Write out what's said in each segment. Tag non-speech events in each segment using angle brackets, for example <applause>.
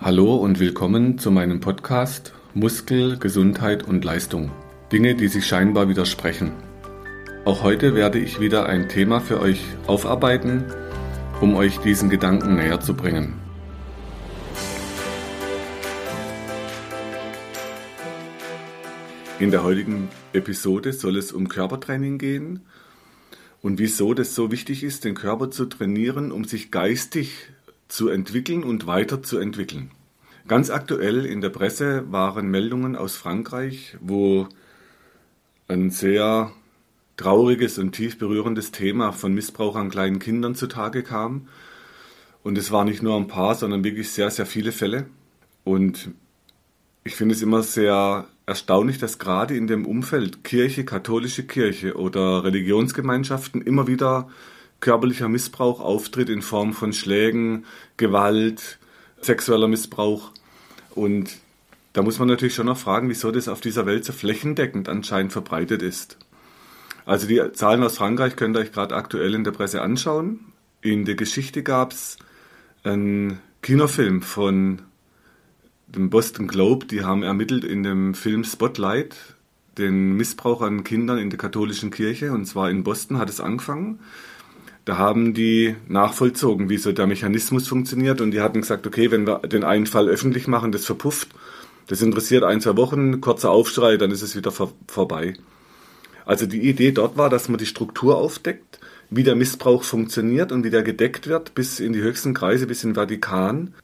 Hallo und willkommen zu meinem Podcast Muskel, Gesundheit und Leistung. Dinge, die sich scheinbar widersprechen. Auch heute werde ich wieder ein Thema für euch aufarbeiten, um euch diesen Gedanken näher zu bringen. In der heutigen Episode soll es um Körpertraining gehen und wieso das so wichtig ist, den Körper zu trainieren, um sich geistig zu entwickeln und weiterzuentwickeln. Ganz aktuell in der Presse waren Meldungen aus Frankreich, wo ein sehr trauriges und tief berührendes Thema von Missbrauch an kleinen Kindern zutage kam. Und es war nicht nur ein paar, sondern wirklich sehr, sehr viele Fälle. Und ich finde es immer sehr erstaunlich, dass gerade in dem Umfeld Kirche, katholische Kirche oder Religionsgemeinschaften immer wieder körperlicher Missbrauch auftritt in Form von Schlägen, Gewalt, sexueller Missbrauch. Und da muss man natürlich schon noch fragen, wieso das auf dieser Welt so flächendeckend anscheinend verbreitet ist. Also die Zahlen aus Frankreich könnt ihr euch gerade aktuell in der Presse anschauen. In der Geschichte gab es einen Kinofilm von dem Boston Globe, die haben ermittelt in dem Film Spotlight den Missbrauch an Kindern in der katholischen Kirche. Und zwar in Boston hat es angefangen. Da haben die nachvollzogen, wie so der Mechanismus funktioniert und die hatten gesagt, okay, wenn wir den einen Fall öffentlich machen, das verpufft, das interessiert ein, zwei Wochen, kurzer Aufschrei, dann ist es wieder vor, vorbei. Also die Idee dort war, dass man die Struktur aufdeckt, wie der Missbrauch funktioniert und wie der gedeckt wird, bis in die höchsten Kreise, bis in Vatikan.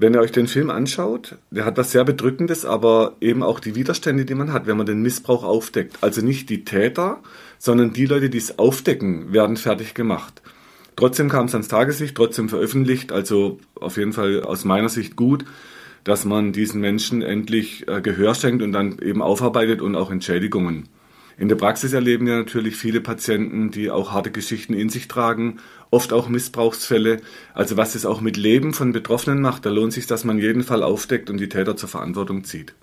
Wenn ihr euch den Film anschaut, der hat was sehr Bedrückendes, aber eben auch die Widerstände, die man hat, wenn man den Missbrauch aufdeckt. Also nicht die Täter, sondern die Leute, die es aufdecken, werden fertig gemacht. Trotzdem kam es ans Tageslicht, trotzdem veröffentlicht, also auf jeden Fall aus meiner Sicht gut, dass man diesen Menschen endlich äh, Gehör schenkt und dann eben aufarbeitet und auch Entschädigungen. In der Praxis erleben wir natürlich viele Patienten, die auch harte Geschichten in sich tragen, oft auch Missbrauchsfälle. Also was es auch mit Leben von Betroffenen macht, da lohnt sich, dass man jeden Fall aufdeckt und die Täter zur Verantwortung zieht.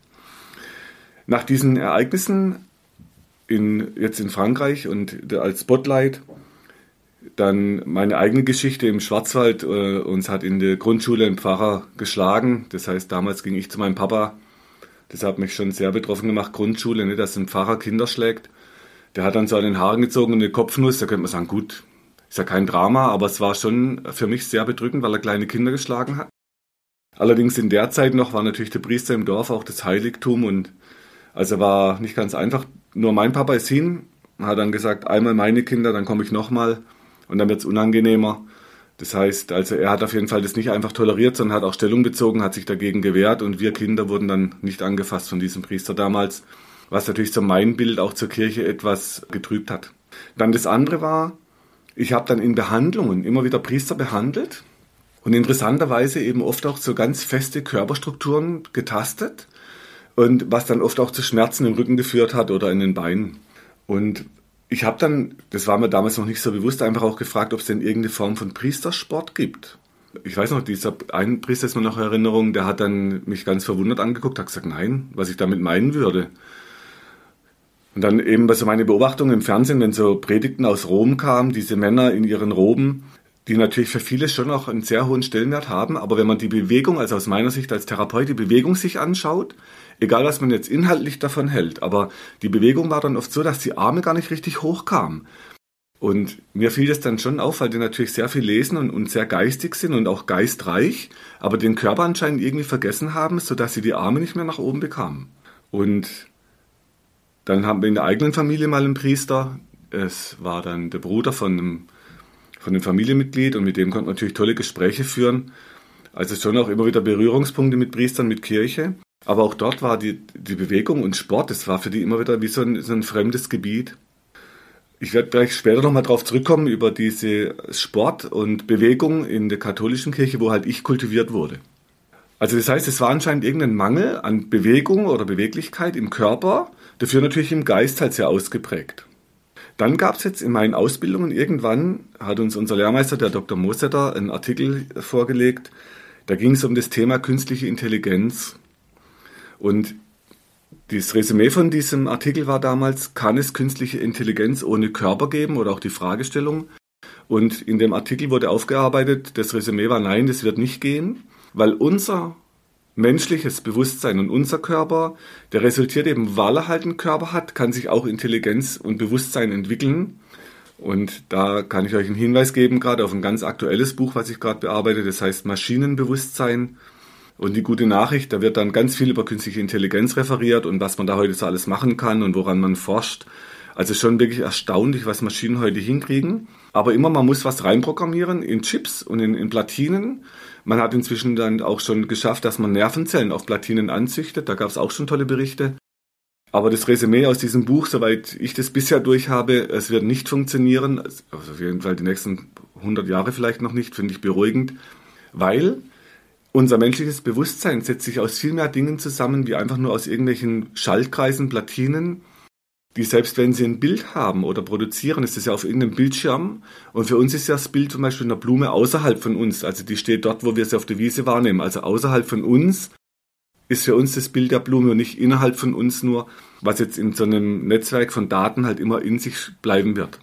Nach diesen Ereignissen in, jetzt in Frankreich und als Spotlight. Dann meine eigene Geschichte im Schwarzwald. Äh, uns hat in der Grundschule ein Pfarrer geschlagen. Das heißt, damals ging ich zu meinem Papa. Das hat mich schon sehr betroffen gemacht, Grundschule, ne, dass ein Pfarrer Kinder schlägt. Der hat dann so an den Haaren gezogen und eine Kopfnuss. Da könnte man sagen, gut, ist ja kein Drama, aber es war schon für mich sehr bedrückend, weil er kleine Kinder geschlagen hat. Allerdings in der Zeit noch war natürlich der Priester im Dorf auch das Heiligtum und also war nicht ganz einfach. Nur mein Papa ist hin, hat dann gesagt, einmal meine Kinder, dann komme ich nochmal und dann wird es unangenehmer. Das heißt, also er hat auf jeden Fall das nicht einfach toleriert, sondern hat auch Stellung bezogen, hat sich dagegen gewehrt und wir Kinder wurden dann nicht angefasst von diesem Priester damals, was natürlich so mein Bild auch zur Kirche etwas getrübt hat. Dann das andere war, ich habe dann in Behandlungen immer wieder Priester behandelt und interessanterweise eben oft auch so ganz feste Körperstrukturen getastet und was dann oft auch zu Schmerzen im Rücken geführt hat oder in den Beinen. Und ich habe dann, das war mir damals noch nicht so bewusst, einfach auch gefragt, ob es denn irgendeine Form von Priestersport gibt. Ich weiß noch, dieser ein Priester ist mir noch Erinnerung, der hat dann mich ganz verwundert angeguckt, hat gesagt, nein, was ich damit meinen würde. Und dann eben bei so meine Beobachtung im Fernsehen, wenn so Predigten aus Rom kamen, diese Männer in ihren Roben, die natürlich für viele schon auch einen sehr hohen Stellenwert haben, aber wenn man die Bewegung, also aus meiner Sicht als Therapeut, die Bewegung sich anschaut, egal was man jetzt inhaltlich davon hält, aber die Bewegung war dann oft so, dass die Arme gar nicht richtig hochkamen. Und mir fiel das dann schon auf, weil die natürlich sehr viel lesen und, und sehr geistig sind und auch geistreich, aber den Körper anscheinend irgendwie vergessen haben, sodass sie die Arme nicht mehr nach oben bekamen. Und dann haben wir in der eigenen Familie mal einen Priester, es war dann der Bruder von einem, von einem Familienmitglied und mit dem konnte man natürlich tolle Gespräche führen. Also schon auch immer wieder Berührungspunkte mit Priestern, mit Kirche. Aber auch dort war die, die Bewegung und Sport, das war für die immer wieder wie so ein, so ein fremdes Gebiet. Ich werde gleich später nochmal drauf zurückkommen über diese Sport und Bewegung in der katholischen Kirche, wo halt ich kultiviert wurde. Also das heißt, es war anscheinend irgendein Mangel an Bewegung oder Beweglichkeit im Körper, dafür natürlich im Geist halt sehr ausgeprägt. Dann gab es jetzt in meinen Ausbildungen irgendwann, hat uns unser Lehrmeister, der Dr. Mosetter, einen Artikel vorgelegt, da ging es um das Thema künstliche Intelligenz. Und das Resümee von diesem Artikel war damals, kann es künstliche Intelligenz ohne Körper geben oder auch die Fragestellung. Und in dem Artikel wurde aufgearbeitet, das Resümee war nein, das wird nicht gehen, weil unser menschliches Bewusstsein und unser Körper, der resultiert eben, weil er halt einen Körper hat, kann sich auch Intelligenz und Bewusstsein entwickeln. Und da kann ich euch einen Hinweis geben, gerade auf ein ganz aktuelles Buch, was ich gerade bearbeite, das heißt Maschinenbewusstsein. Und die gute Nachricht, da wird dann ganz viel über künstliche Intelligenz referiert und was man da heute so alles machen kann und woran man forscht. Also schon wirklich erstaunlich, was Maschinen heute hinkriegen. Aber immer, man muss was reinprogrammieren in Chips und in, in Platinen. Man hat inzwischen dann auch schon geschafft, dass man Nervenzellen auf Platinen anzüchtet. Da gab es auch schon tolle Berichte. Aber das Resümee aus diesem Buch, soweit ich das bisher durch habe, es wird nicht funktionieren. Also auf jeden Fall die nächsten 100 Jahre vielleicht noch nicht, finde ich beruhigend. Weil unser menschliches Bewusstsein setzt sich aus viel mehr Dingen zusammen, wie einfach nur aus irgendwelchen Schaltkreisen, Platinen, die selbst wenn sie ein Bild haben oder produzieren, ist es ja auf irgendeinem Bildschirm. Und für uns ist ja das Bild zum Beispiel einer Blume außerhalb von uns. Also die steht dort, wo wir sie auf der Wiese wahrnehmen. Also außerhalb von uns ist für uns das Bild der Blume und nicht innerhalb von uns nur, was jetzt in so einem Netzwerk von Daten halt immer in sich bleiben wird.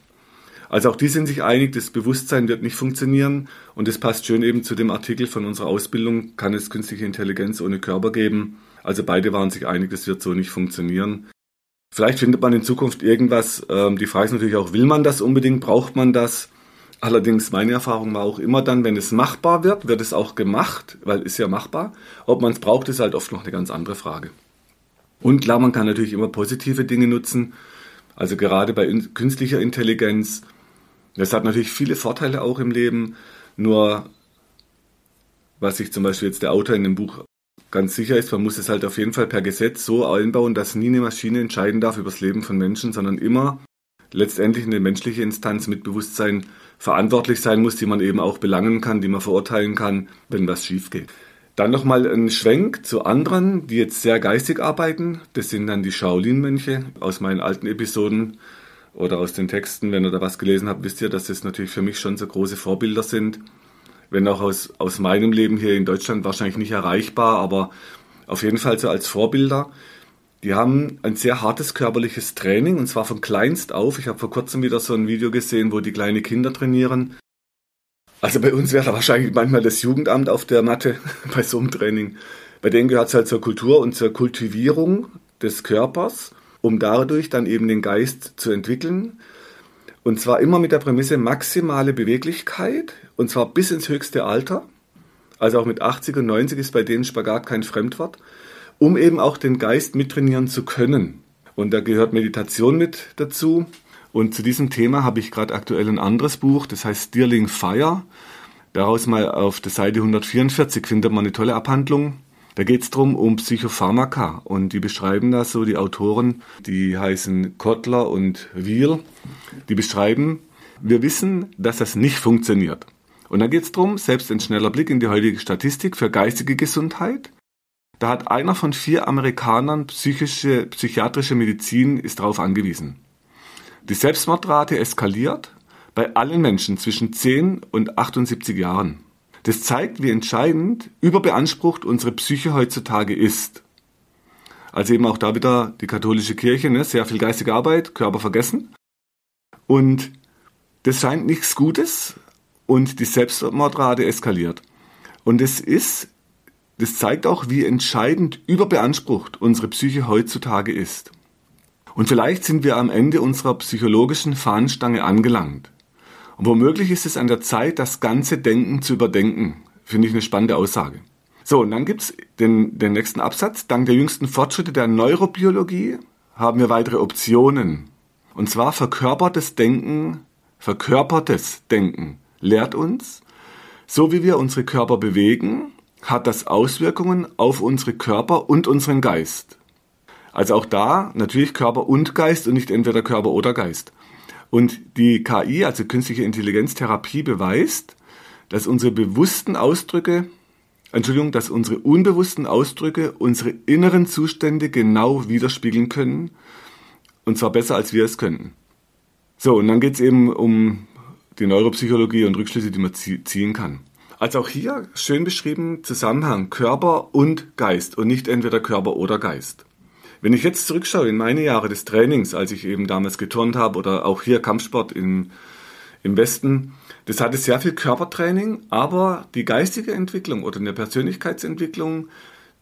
Also auch die sind sich einig, das Bewusstsein wird nicht funktionieren und das passt schön eben zu dem Artikel von unserer Ausbildung, kann es künstliche Intelligenz ohne Körper geben. Also beide waren sich einig, das wird so nicht funktionieren. Vielleicht findet man in Zukunft irgendwas. Ähm, die Frage ist natürlich auch, will man das unbedingt, braucht man das? Allerdings meine Erfahrung war auch immer dann, wenn es machbar wird, wird es auch gemacht, weil es ja machbar. Ob man es braucht, ist halt oft noch eine ganz andere Frage. Und klar, man kann natürlich immer positive Dinge nutzen. Also gerade bei künstlicher Intelligenz das hat natürlich viele Vorteile auch im Leben, nur was sich zum Beispiel jetzt der Autor in dem Buch ganz sicher ist, man muss es halt auf jeden Fall per Gesetz so einbauen, dass nie eine Maschine entscheiden darf über das Leben von Menschen, sondern immer letztendlich eine menschliche Instanz mit Bewusstsein verantwortlich sein muss, die man eben auch belangen kann, die man verurteilen kann, wenn was schief geht. Dann nochmal ein Schwenk zu anderen, die jetzt sehr geistig arbeiten. Das sind dann die Shaolin-Mönche aus meinen alten Episoden oder aus den Texten, wenn ihr da was gelesen habt, wisst ihr, dass das natürlich für mich schon so große Vorbilder sind. Wenn auch aus, aus meinem Leben hier in Deutschland wahrscheinlich nicht erreichbar, aber auf jeden Fall so als Vorbilder. Die haben ein sehr hartes körperliches Training und zwar von kleinst auf. Ich habe vor kurzem wieder so ein Video gesehen, wo die kleine Kinder trainieren. Also bei uns wäre da wahrscheinlich manchmal das Jugendamt auf der Matte <laughs> bei so einem Training. Bei denen gehört es halt zur Kultur und zur Kultivierung des Körpers um dadurch dann eben den Geist zu entwickeln. Und zwar immer mit der Prämisse maximale Beweglichkeit, und zwar bis ins höchste Alter. Also auch mit 80 und 90 ist bei denen Spagat kein Fremdwort, um eben auch den Geist mittrainieren zu können. Und da gehört Meditation mit dazu. Und zu diesem Thema habe ich gerade aktuell ein anderes Buch, das heißt Stirling Fire. Daraus mal auf der Seite 144 findet man eine tolle Abhandlung da geht es darum, um Psychopharmaka. Und die beschreiben das so, die Autoren, die heißen Kotler und Wiel, die beschreiben, wir wissen, dass das nicht funktioniert. Und da geht es darum, selbst ein schneller Blick in die heutige Statistik für geistige Gesundheit. Da hat einer von vier Amerikanern psychische, psychiatrische Medizin ist darauf angewiesen. Die Selbstmordrate eskaliert bei allen Menschen zwischen 10 und 78 Jahren. Das zeigt, wie entscheidend überbeansprucht unsere Psyche heutzutage ist. Also eben auch da wieder die katholische Kirche, ne? sehr viel geistige Arbeit, Körper vergessen. Und das scheint nichts Gutes und die Selbstmordrate eskaliert. Und es ist, das zeigt auch, wie entscheidend überbeansprucht unsere Psyche heutzutage ist. Und vielleicht sind wir am Ende unserer psychologischen Fahnenstange angelangt. Womöglich ist es an der Zeit, das ganze Denken zu überdenken. Finde ich eine spannende Aussage. So, und dann gibt's den, den nächsten Absatz. Dank der jüngsten Fortschritte der Neurobiologie haben wir weitere Optionen. Und zwar verkörpertes Denken, verkörpertes Denken lehrt uns, so wie wir unsere Körper bewegen, hat das Auswirkungen auf unsere Körper und unseren Geist. Also auch da natürlich Körper und Geist und nicht entweder Körper oder Geist. Und die KI, also künstliche Intelligenztherapie, beweist, dass unsere bewussten Ausdrücke, Entschuldigung, dass unsere unbewussten Ausdrücke unsere inneren Zustände genau widerspiegeln können. Und zwar besser, als wir es könnten. So, und dann geht es eben um die Neuropsychologie und Rückschlüsse, die man ziehen kann. Also auch hier schön beschrieben Zusammenhang Körper und Geist und nicht entweder Körper oder Geist. Wenn ich jetzt zurückschaue in meine Jahre des Trainings, als ich eben damals geturnt habe oder auch hier Kampfsport im, im Westen, das hatte sehr viel Körpertraining, aber die geistige Entwicklung oder eine Persönlichkeitsentwicklung,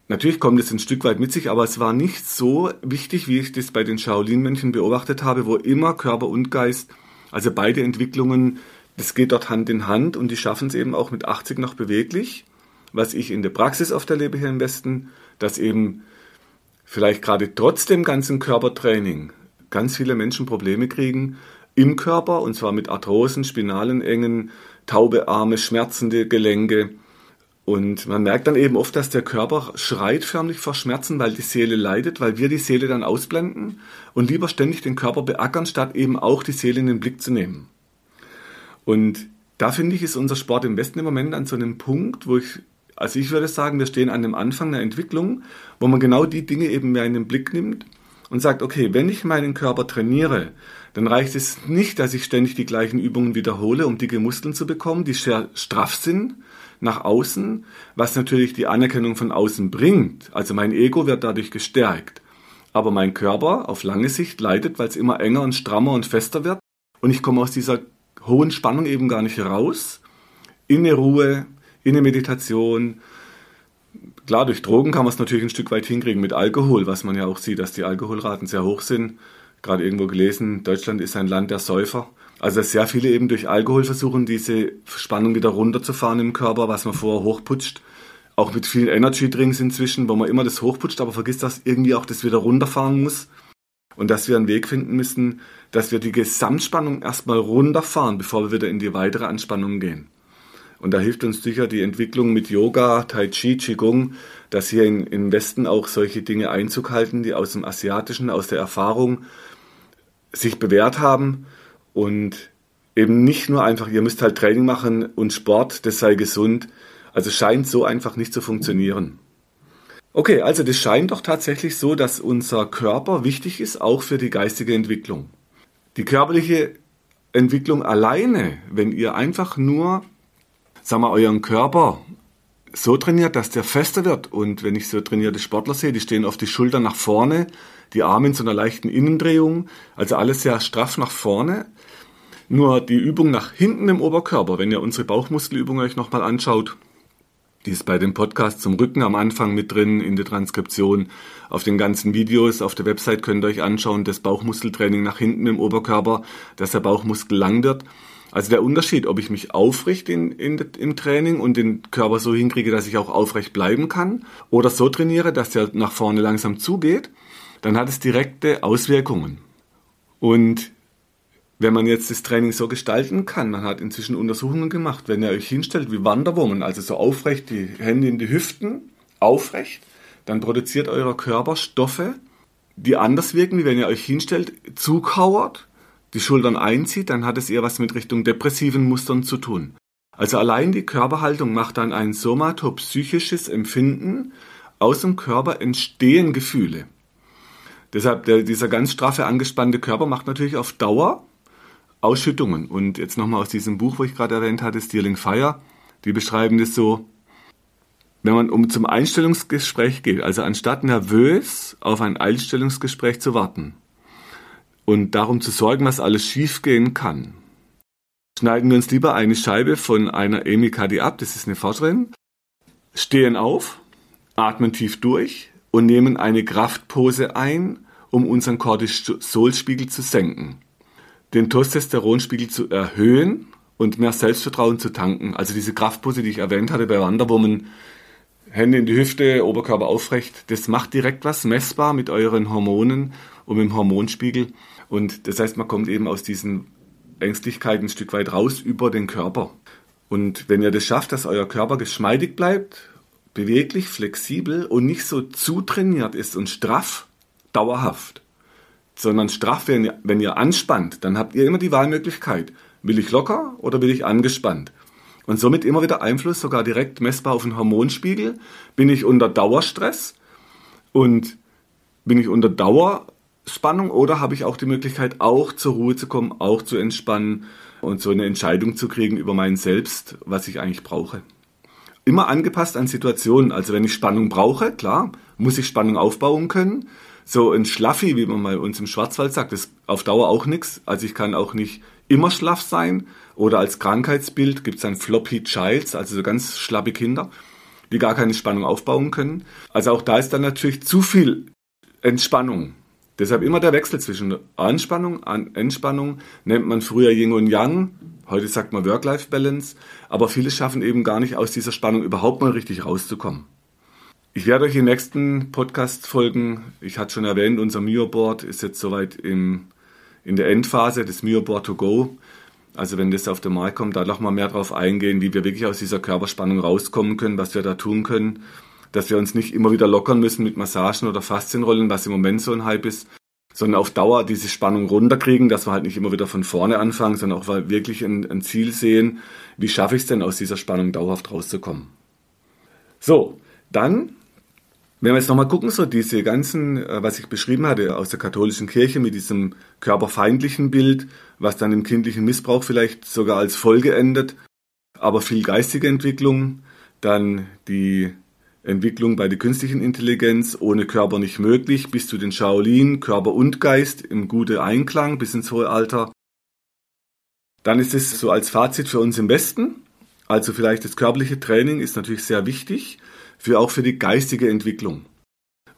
Natürlich kommt es ein Stück weit mit sich, aber es war nicht so wichtig, wie ich das bei den Shaolin-Mönchen beobachtet habe, wo immer Körper und Geist, also beide Entwicklungen, das geht dort Hand in Hand und die schaffen es eben auch mit 80 noch beweglich. Was ich in der Praxis oft erlebe hier im Westen, dass eben vielleicht gerade trotz dem ganzen Körpertraining ganz viele Menschen Probleme kriegen im Körper, und zwar mit Arthrosen, Spinalenengen, taube Arme, schmerzende Gelenke, und man merkt dann eben oft, dass der Körper schreit förmlich vor Schmerzen, weil die Seele leidet, weil wir die Seele dann ausblenden und lieber ständig den Körper beackern, statt eben auch die Seele in den Blick zu nehmen. Und da finde ich, ist unser Sport im Westen im Moment an so einem Punkt, wo ich, also ich würde sagen, wir stehen an dem Anfang einer Entwicklung, wo man genau die Dinge eben mehr in den Blick nimmt und sagt, okay, wenn ich meinen Körper trainiere, dann reicht es nicht, dass ich ständig die gleichen Übungen wiederhole, um dicke Muskeln zu bekommen, die sehr straff sind, nach außen, was natürlich die Anerkennung von außen bringt. Also mein Ego wird dadurch gestärkt. Aber mein Körper auf lange Sicht leidet, weil es immer enger und strammer und fester wird. Und ich komme aus dieser hohen Spannung eben gar nicht raus. In eine Ruhe, in eine Meditation. Klar, durch Drogen kann man es natürlich ein Stück weit hinkriegen mit Alkohol, was man ja auch sieht, dass die Alkoholraten sehr hoch sind. Gerade irgendwo gelesen, Deutschland ist ein Land der Säufer. Also sehr viele eben durch Alkohol versuchen, diese Spannung wieder runterzufahren im Körper, was man vorher hochputscht. Auch mit vielen Energy Drinks inzwischen, wo man immer das hochputscht, aber vergisst, dass irgendwie auch das wieder runterfahren muss. Und dass wir einen Weg finden müssen, dass wir die Gesamtspannung erstmal runterfahren, bevor wir wieder in die weitere Anspannung gehen. Und da hilft uns sicher die Entwicklung mit Yoga, Tai Chi, Qigong, dass hier in, im Westen auch solche Dinge Einzug halten, die aus dem Asiatischen, aus der Erfahrung sich bewährt haben und eben nicht nur einfach, ihr müsst halt Training machen und Sport, das sei gesund. Also scheint so einfach nicht zu funktionieren. Okay, also das scheint doch tatsächlich so, dass unser Körper wichtig ist, auch für die geistige Entwicklung. Die körperliche Entwicklung alleine, wenn ihr einfach nur, sagen wir, euren Körper so trainiert, dass der fester wird. Und wenn ich so trainierte Sportler sehe, die stehen auf die Schultern nach vorne, die Arme in so einer leichten Innendrehung, also alles sehr straff nach vorne. Nur die Übung nach hinten im Oberkörper, wenn ihr unsere Bauchmuskelübung euch nochmal anschaut, die ist bei dem Podcast zum Rücken am Anfang mit drin in der Transkription. Auf den ganzen Videos auf der Website könnt ihr euch anschauen, das Bauchmuskeltraining nach hinten im Oberkörper, dass der Bauchmuskel lang wird. Also der Unterschied, ob ich mich aufrichte in, in, im Training und den Körper so hinkriege, dass ich auch aufrecht bleiben kann, oder so trainiere, dass der nach vorne langsam zugeht, dann hat es direkte Auswirkungen. Und wenn man jetzt das Training so gestalten kann, man hat inzwischen Untersuchungen gemacht, wenn ihr euch hinstellt wie Wanderwoman, also so aufrecht, die Hände in die Hüften, aufrecht, dann produziert euer Körper Stoffe, die anders wirken, wie wenn ihr euch hinstellt, zukauert, die Schultern einzieht, dann hat es eher was mit Richtung depressiven Mustern zu tun. Also allein die Körperhaltung macht dann ein somatopsychisches Empfinden, aus dem Körper entstehen Gefühle. Deshalb der, dieser ganz straffe, angespannte Körper macht natürlich auf Dauer Ausschüttungen. Und jetzt nochmal aus diesem Buch, wo ich gerade erwähnt hatte, Stealing Fire, die beschreiben das so, wenn man um zum Einstellungsgespräch geht, also anstatt nervös auf ein Einstellungsgespräch zu warten und darum zu sorgen, was alles schiefgehen kann, schneiden wir uns lieber eine Scheibe von einer Amy Cuddy ab, das ist eine Forscherin, stehen auf, atmen tief durch und nehmen eine Kraftpose ein, um unseren Cortisolspiegel zu senken den Testosteronspiegel zu erhöhen und mehr Selbstvertrauen zu tanken. Also diese Kraftpose, die ich erwähnt hatte bei Wanderwoman, Hände in die Hüfte, Oberkörper aufrecht, das macht direkt was messbar mit euren Hormonen und mit dem Hormonspiegel. Und das heißt, man kommt eben aus diesen Ängstlichkeiten ein Stück weit raus über den Körper. Und wenn ihr das schafft, dass euer Körper geschmeidig bleibt, beweglich, flexibel und nicht so zutrainiert ist und straff, dauerhaft, sondern straff, wenn ihr, wenn ihr anspannt, dann habt ihr immer die Wahlmöglichkeit, will ich locker oder will ich angespannt? Und somit immer wieder Einfluss, sogar direkt messbar auf den Hormonspiegel. Bin ich unter Dauerstress und bin ich unter Dauerspannung oder habe ich auch die Möglichkeit, auch zur Ruhe zu kommen, auch zu entspannen und so eine Entscheidung zu kriegen über mein Selbst, was ich eigentlich brauche. Immer angepasst an Situationen. Also wenn ich Spannung brauche, klar, muss ich Spannung aufbauen können so ein Schlaffi, wie man mal uns im Schwarzwald sagt, ist auf Dauer auch nichts. Also ich kann auch nicht immer schlaff sein. Oder als Krankheitsbild gibt es dann Floppy Childs, also so ganz schlappe Kinder. die gar keine Spannung aufbauen können. Also auch da ist dann natürlich zu viel Entspannung. Deshalb immer der Wechsel zwischen Anspannung, und Entspannung, nennt man früher Yin und Yang, heute sagt man Work-Life-Balance, aber viele schaffen eben gar nicht aus dieser Spannung überhaupt mal richtig rauszukommen. Ich werde euch in den nächsten Podcast-Folgen, ich hatte schon erwähnt, unser Mio-Board ist jetzt soweit im, in der Endphase, des Mio-Board to go. Also wenn das auf den Markt kommt, da nochmal mehr drauf eingehen, wie wir wirklich aus dieser Körperspannung rauskommen können, was wir da tun können, dass wir uns nicht immer wieder lockern müssen mit Massagen oder Faszienrollen, was im Moment so ein Hype ist, sondern auf Dauer diese Spannung runterkriegen, dass wir halt nicht immer wieder von vorne anfangen, sondern auch wirklich ein, ein Ziel sehen, wie schaffe ich es denn aus dieser Spannung dauerhaft rauszukommen. So, dann wenn wir jetzt nochmal gucken, so diese ganzen, äh, was ich beschrieben hatte aus der katholischen Kirche mit diesem körperfeindlichen Bild, was dann im kindlichen Missbrauch vielleicht sogar als Folge endet, aber viel geistige Entwicklung, dann die Entwicklung bei der künstlichen Intelligenz ohne Körper nicht möglich, bis zu den Shaolin, Körper und Geist im gute Einklang bis ins hohe Alter. Dann ist es so als Fazit für uns im Westen. Also vielleicht das körperliche Training ist natürlich sehr wichtig, für auch für die geistige Entwicklung.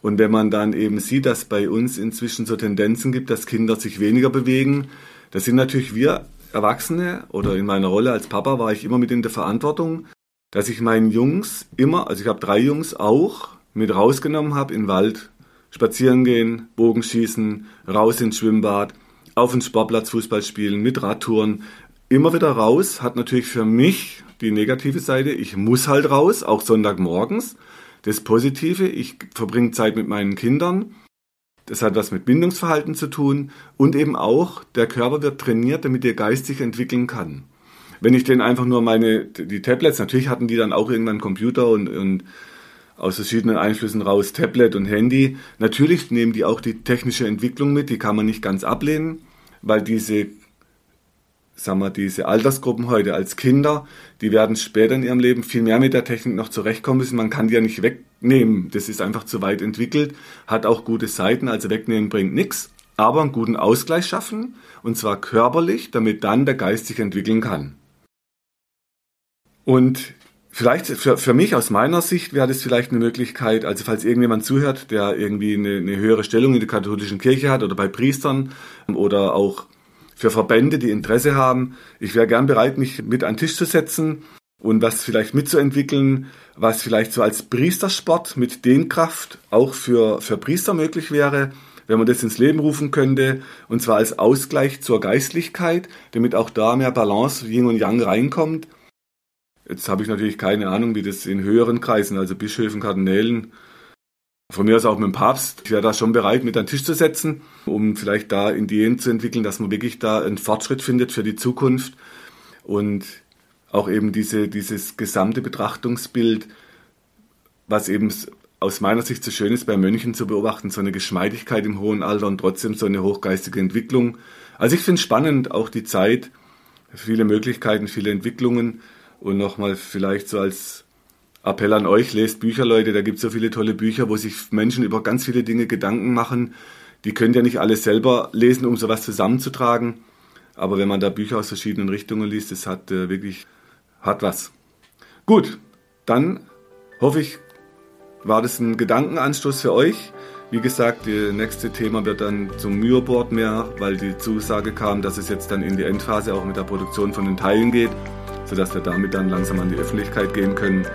Und wenn man dann eben sieht, dass bei uns inzwischen so Tendenzen gibt, dass Kinder sich weniger bewegen, da sind natürlich wir Erwachsene oder in meiner Rolle als Papa war ich immer mit in der Verantwortung, dass ich meinen Jungs immer, also ich habe drei Jungs auch mit rausgenommen habe in den Wald, spazieren gehen, Bogenschießen, raus ins Schwimmbad, auf den Sportplatz Fußball spielen, mit Radtouren, immer wieder raus, hat natürlich für mich die negative Seite, ich muss halt raus, auch Sonntagmorgens. Das Positive, ich verbringe Zeit mit meinen Kindern. Das hat was mit Bindungsverhalten zu tun und eben auch, der Körper wird trainiert, damit er geistig entwickeln kann. Wenn ich denen einfach nur meine, die Tablets, natürlich hatten die dann auch irgendwann Computer und, und aus verschiedenen Einflüssen raus Tablet und Handy. Natürlich nehmen die auch die technische Entwicklung mit, die kann man nicht ganz ablehnen, weil diese sagen wir, diese Altersgruppen heute als Kinder, die werden später in ihrem Leben viel mehr mit der Technik noch zurechtkommen müssen. Man kann die ja nicht wegnehmen. Das ist einfach zu weit entwickelt, hat auch gute Seiten, also wegnehmen bringt nichts. Aber einen guten Ausgleich schaffen, und zwar körperlich, damit dann der Geist sich entwickeln kann. Und vielleicht für, für mich aus meiner Sicht wäre das vielleicht eine Möglichkeit, also falls irgendjemand zuhört, der irgendwie eine, eine höhere Stellung in der katholischen Kirche hat oder bei Priestern oder auch für Verbände, die Interesse haben. Ich wäre gern bereit, mich mit an den Tisch zu setzen und was vielleicht mitzuentwickeln, was vielleicht so als Priestersport mit Dehnkraft auch für, für Priester möglich wäre, wenn man das ins Leben rufen könnte, und zwar als Ausgleich zur Geistlichkeit, damit auch da mehr Balance, Yin und Yang reinkommt. Jetzt habe ich natürlich keine Ahnung, wie das in höheren Kreisen, also Bischöfen, Kardinälen, von mir aus auch mit dem Papst. Ich wäre da schon bereit, mit an den Tisch zu setzen, um vielleicht da Ideen zu entwickeln, dass man wirklich da einen Fortschritt findet für die Zukunft und auch eben diese, dieses gesamte Betrachtungsbild, was eben aus meiner Sicht so schön ist, bei Mönchen zu beobachten, so eine Geschmeidigkeit im hohen Alter und trotzdem so eine hochgeistige Entwicklung. Also ich finde spannend, auch die Zeit, viele Möglichkeiten, viele Entwicklungen und nochmal vielleicht so als Appell an euch, lest Bücher, Leute. Da gibt es so viele tolle Bücher, wo sich Menschen über ganz viele Dinge Gedanken machen. Die könnt ihr nicht alle selber lesen, um sowas zusammenzutragen. Aber wenn man da Bücher aus verschiedenen Richtungen liest, das hat äh, wirklich, hat was. Gut, dann hoffe ich, war das ein Gedankenanstoß für euch. Wie gesagt, das nächste Thema wird dann zum Mürboard mehr, weil die Zusage kam, dass es jetzt dann in die Endphase auch mit der Produktion von den Teilen geht, sodass wir damit dann langsam an die Öffentlichkeit gehen können.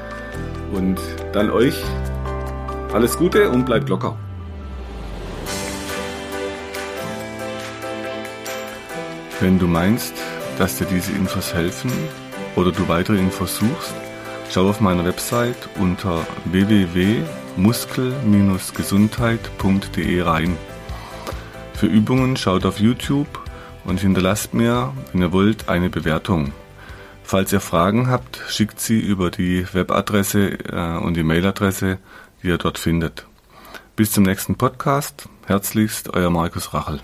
Und dann euch alles Gute und bleibt locker. Wenn du meinst, dass dir diese Infos helfen oder du weitere Infos suchst, schau auf meiner Website unter www.muskel-gesundheit.de rein. Für Übungen schaut auf YouTube und hinterlasst mir, wenn ihr wollt, eine Bewertung. Falls ihr Fragen habt, schickt sie über die Webadresse äh, und die Mailadresse, die ihr dort findet. Bis zum nächsten Podcast. Herzlichst, euer Markus Rachel.